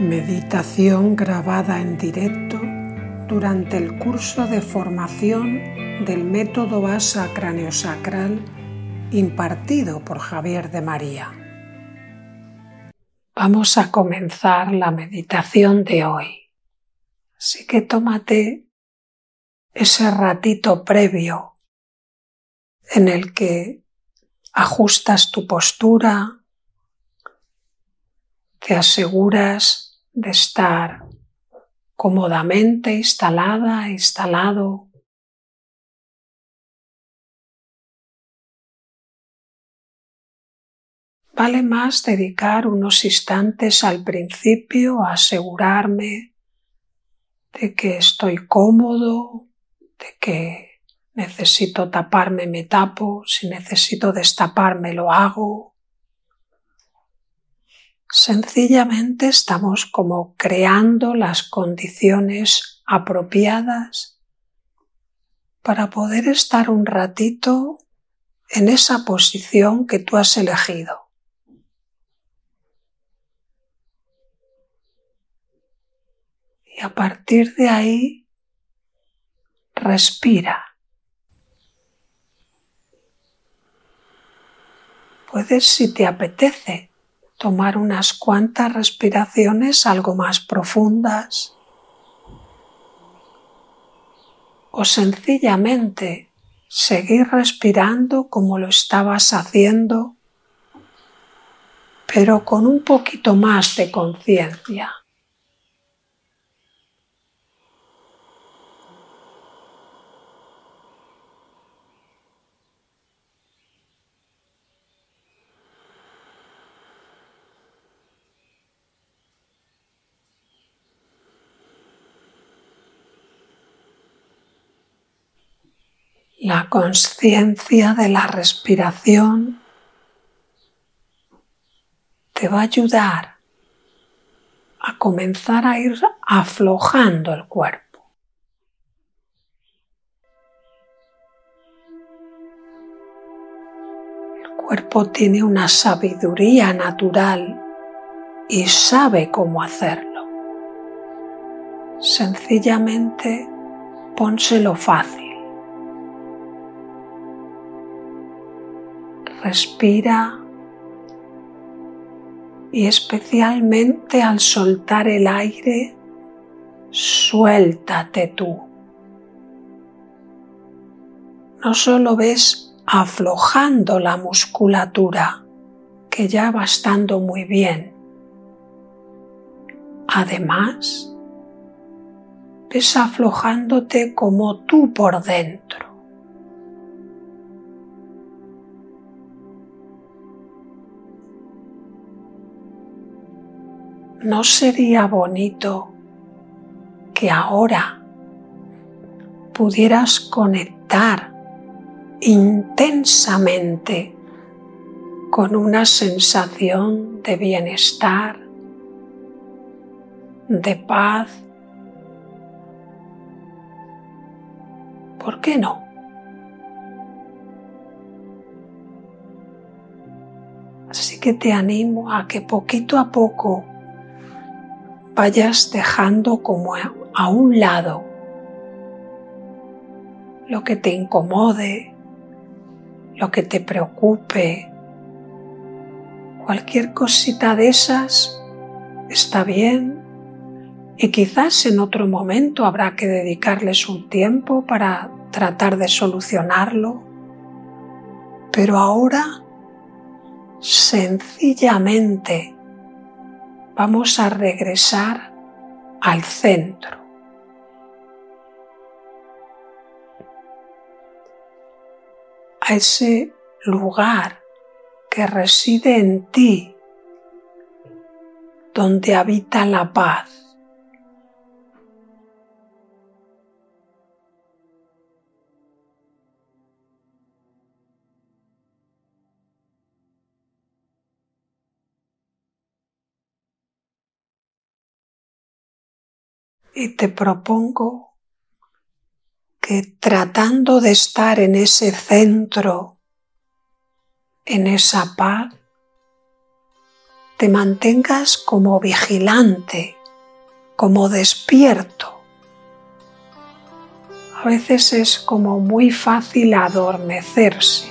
Meditación grabada en directo durante el curso de formación del método ASA craneosacral impartido por Javier de María. Vamos a comenzar la meditación de hoy. Así que tómate ese ratito previo en el que ajustas tu postura, te aseguras de estar cómodamente instalada, instalado. Vale más dedicar unos instantes al principio a asegurarme de que estoy cómodo, de que necesito taparme me tapo, si necesito destaparme lo hago. Sencillamente estamos como creando las condiciones apropiadas para poder estar un ratito en esa posición que tú has elegido. Y a partir de ahí, respira. Puedes, si te apetece, tomar unas cuantas respiraciones algo más profundas o sencillamente seguir respirando como lo estabas haciendo, pero con un poquito más de conciencia. La conciencia de la respiración te va a ayudar a comenzar a ir aflojando el cuerpo. El cuerpo tiene una sabiduría natural y sabe cómo hacerlo. Sencillamente pónselo fácil. Respira y especialmente al soltar el aire, suéltate tú. No solo ves aflojando la musculatura, que ya va estando muy bien. Además, ves aflojándote como tú por dentro. ¿No sería bonito que ahora pudieras conectar intensamente con una sensación de bienestar, de paz? ¿Por qué no? Así que te animo a que poquito a poco vayas dejando como a un lado lo que te incomode, lo que te preocupe, cualquier cosita de esas está bien y quizás en otro momento habrá que dedicarles un tiempo para tratar de solucionarlo, pero ahora sencillamente vamos a regresar al centro. A ese lugar que reside en ti, donde habita la paz. Te propongo que tratando de estar en ese centro, en esa paz, te mantengas como vigilante, como despierto. A veces es como muy fácil adormecerse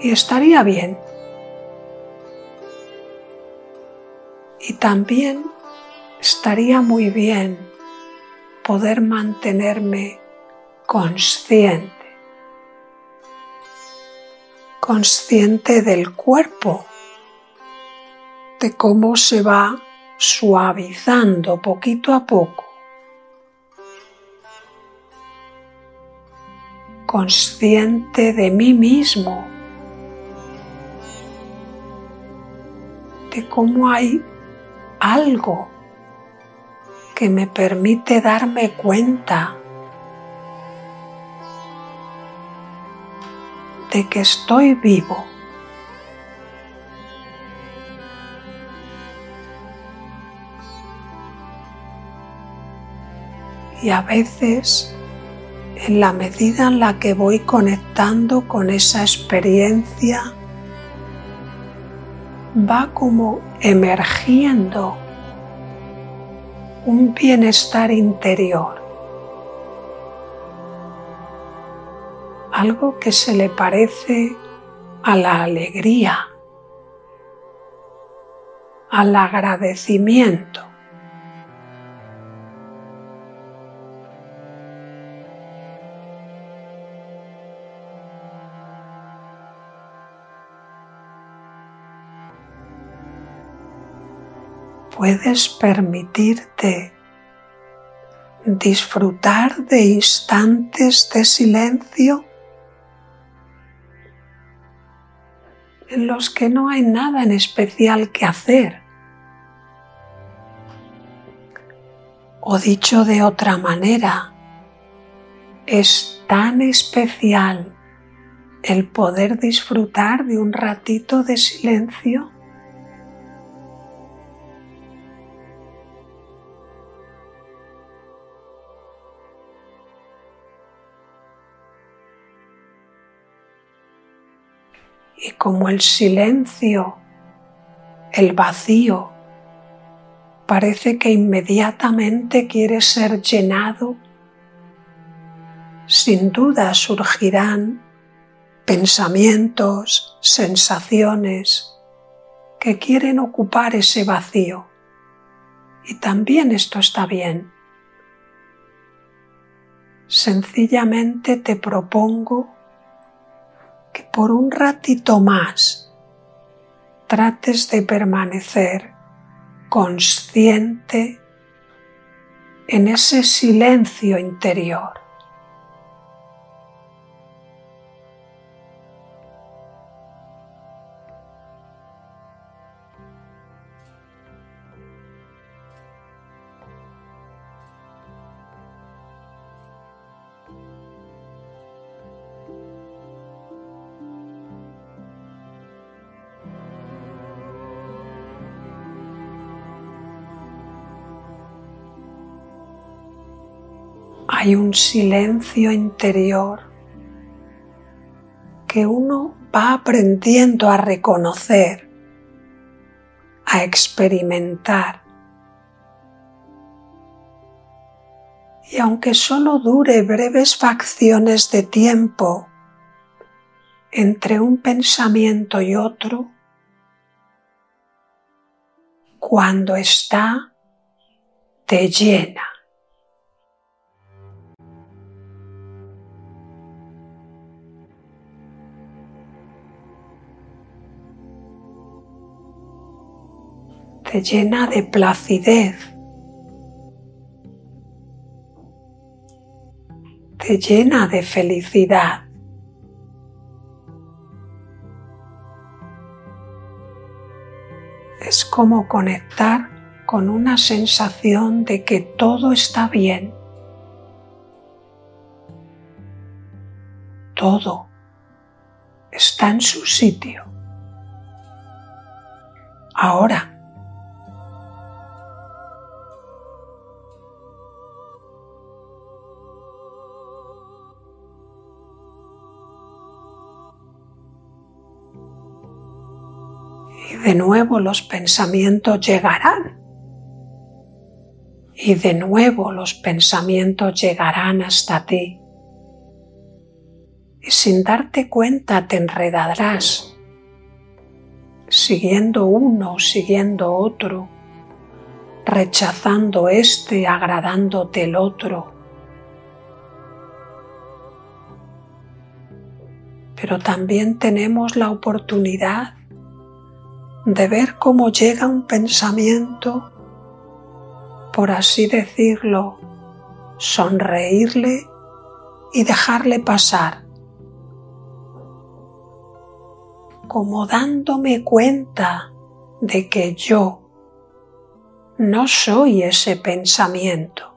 y estaría bien. Y también estaría muy bien poder mantenerme consciente, consciente del cuerpo, de cómo se va suavizando poquito a poco, consciente de mí mismo, de cómo hay algo que me permite darme cuenta de que estoy vivo. Y a veces, en la medida en la que voy conectando con esa experiencia, va como emergiendo un bienestar interior, algo que se le parece a la alegría, al agradecimiento. Puedes permitirte disfrutar de instantes de silencio en los que no hay nada en especial que hacer. O dicho de otra manera, es tan especial el poder disfrutar de un ratito de silencio y como el silencio, el vacío, parece que inmediatamente quiere ser llenado, sin duda surgirán pensamientos, sensaciones que quieren ocupar ese vacío. Y también esto está bien. Sencillamente te propongo que por un ratito más trates de permanecer consciente en ese silencio interior. Hay un silencio interior que uno va aprendiendo a reconocer, a experimentar. Y aunque solo dure breves facciones de tiempo entre un pensamiento y otro, cuando está, te llena. Llena de placidez, te llena de felicidad. Es como conectar con una sensación de que todo está bien. Todo está en su sitio. Ahora de nuevo los pensamientos llegarán. Y de nuevo los pensamientos llegarán hasta ti. Y sin darte cuenta te enredarás, siguiendo uno, siguiendo otro, rechazando este, agradándote el otro. Pero también tenemos la oportunidad de ver cómo llega un pensamiento, por así decirlo, sonreírle y dejarle pasar, como dándome cuenta de que yo no soy ese pensamiento.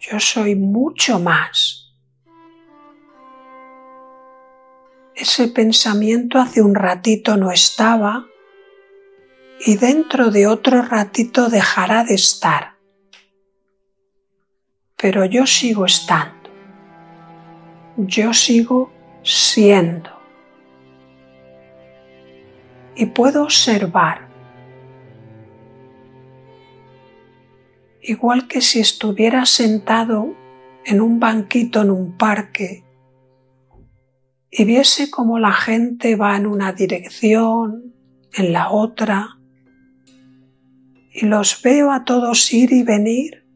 Yo soy mucho más. Ese pensamiento hace un ratito no estaba y dentro de otro ratito dejará de estar. Pero yo sigo estando. Yo sigo siendo. Y puedo observar. Igual que si estuviera sentado en un banquito en un parque y viese cómo la gente va en una dirección, en la otra, y los veo a todos ir y venir,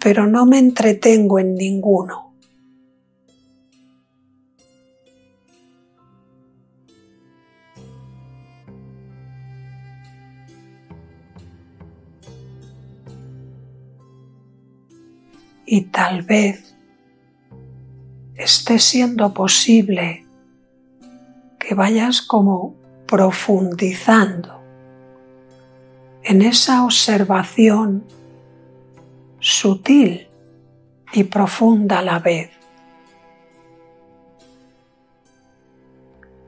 pero no me entretengo en ninguno. Y tal vez esté siendo posible que vayas como profundizando en esa observación sutil y profunda a la vez.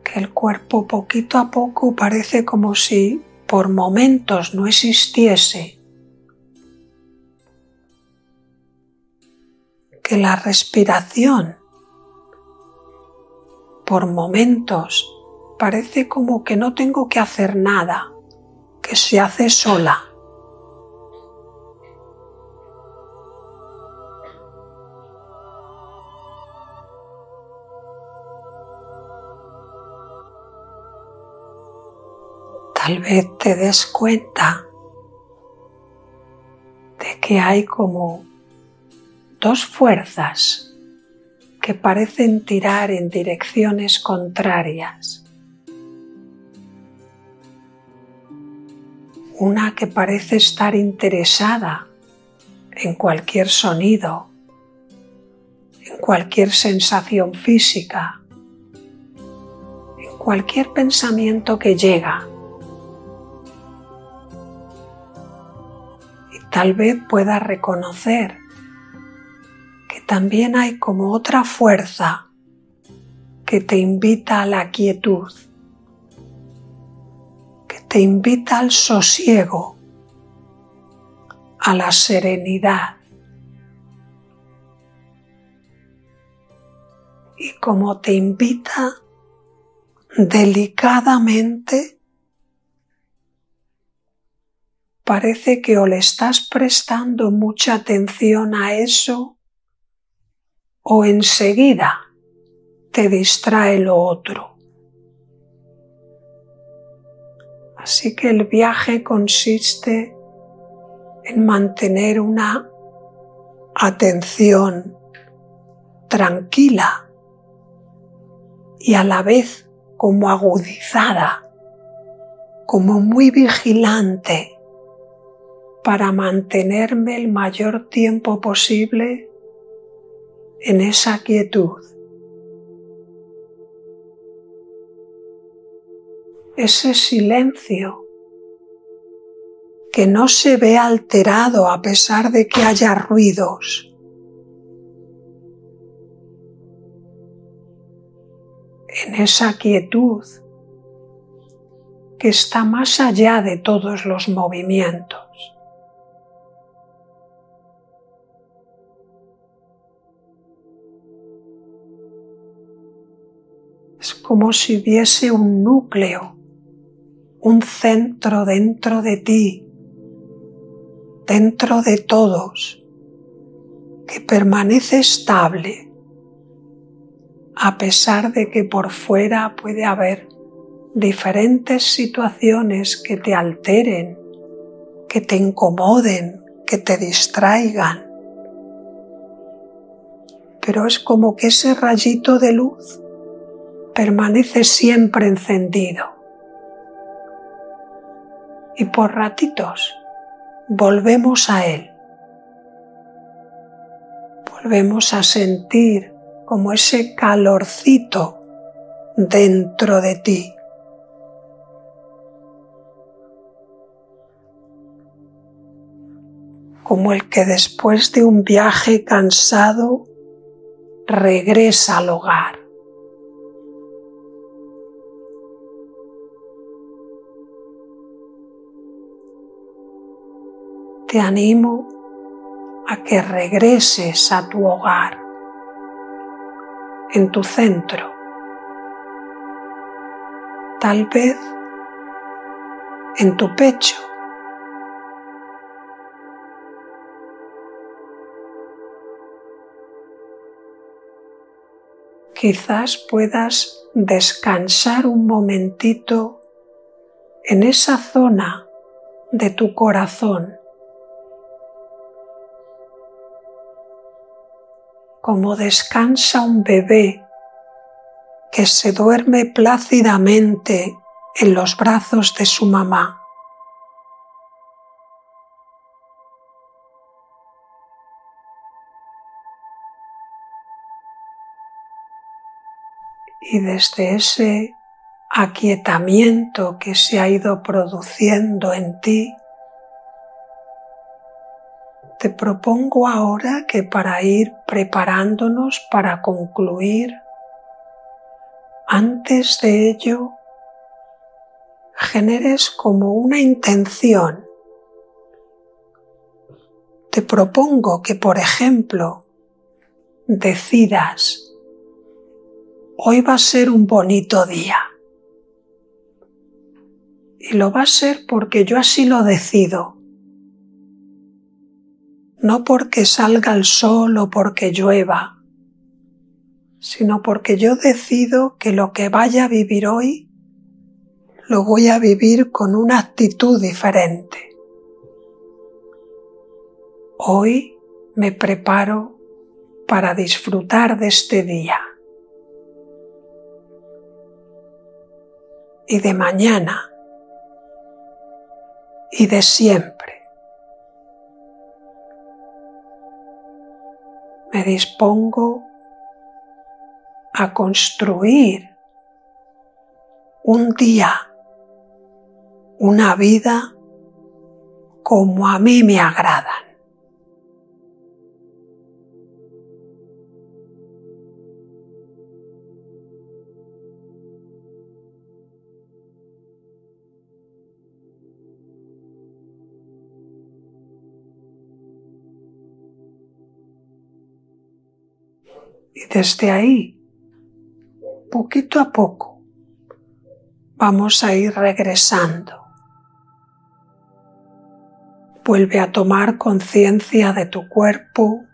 Que el cuerpo poquito a poco parece como si por momentos no existiese que la respiración por momentos parece como que no tengo que hacer nada, que se hace sola. Tal vez te des cuenta de que hay como dos fuerzas que parecen tirar en direcciones contrarias. Una que parece estar interesada en cualquier sonido, en cualquier sensación física, en cualquier pensamiento que llega. Y tal vez pueda reconocer también hay como otra fuerza que te invita a la quietud, que te invita al sosiego, a la serenidad. Y como te invita delicadamente, parece que o le estás prestando mucha atención a eso o enseguida te distrae lo otro. Así que el viaje consiste en mantener una atención tranquila y a la vez como agudizada, como muy vigilante para mantenerme el mayor tiempo posible en esa quietud. Ese silencio que no se ve alterado a pesar de que haya ruidos. En esa quietud que está más allá de todos los movimientos. Es como si hubiese un núcleo, un centro dentro de ti, dentro de todos, que permanece estable, a pesar de que por fuera puede haber diferentes situaciones que te alteren, que te incomoden, que te distraigan. Pero es como que ese rayito de luz permanece siempre encendido. Y por ratitos volvemos a él. Volvemos a sentir como ese calorcito dentro de ti. Como el que después de un viaje cansado regresa al hogar. Te animo a que regreses a tu hogar, en tu centro. Tal vez en tu pecho. Quizás puedas descansar un momentito en esa zona de tu corazón como descansa un bebé que se duerme plácidamente en los brazos de su mamá. Y desde ese aquietamiento que se ha ido produciendo en ti, te propongo ahora que para ir preparándonos para concluir, antes de ello, generes como una intención. Te propongo que, por ejemplo, decidas, hoy va a ser un bonito día. Y lo va a ser porque yo así lo decido no porque salga el sol o porque llueva, sino porque yo decido que lo que vaya a vivir hoy lo voy a vivir con una actitud diferente. Hoy me preparo para disfrutar de este día y de mañana y de siempre. Me dispongo a construir un día, una vida como a mí me agradan. Desde ahí, poquito a poco, vamos a ir regresando. Vuelve a tomar conciencia de tu cuerpo,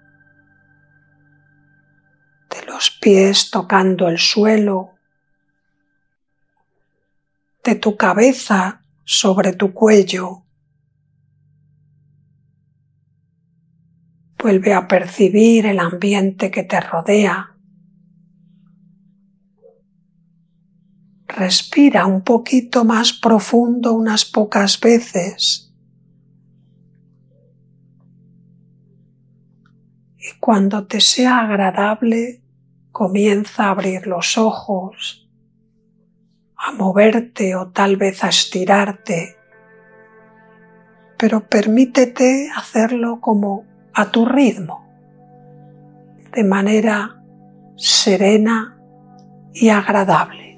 de los pies tocando el suelo, de tu cabeza sobre tu cuello, Vuelve a percibir el ambiente que te rodea. Respira un poquito más profundo unas pocas veces. Y cuando te sea agradable, comienza a abrir los ojos, a moverte o tal vez a estirarte, pero permítete hacerlo como a tu ritmo, de manera serena y agradable.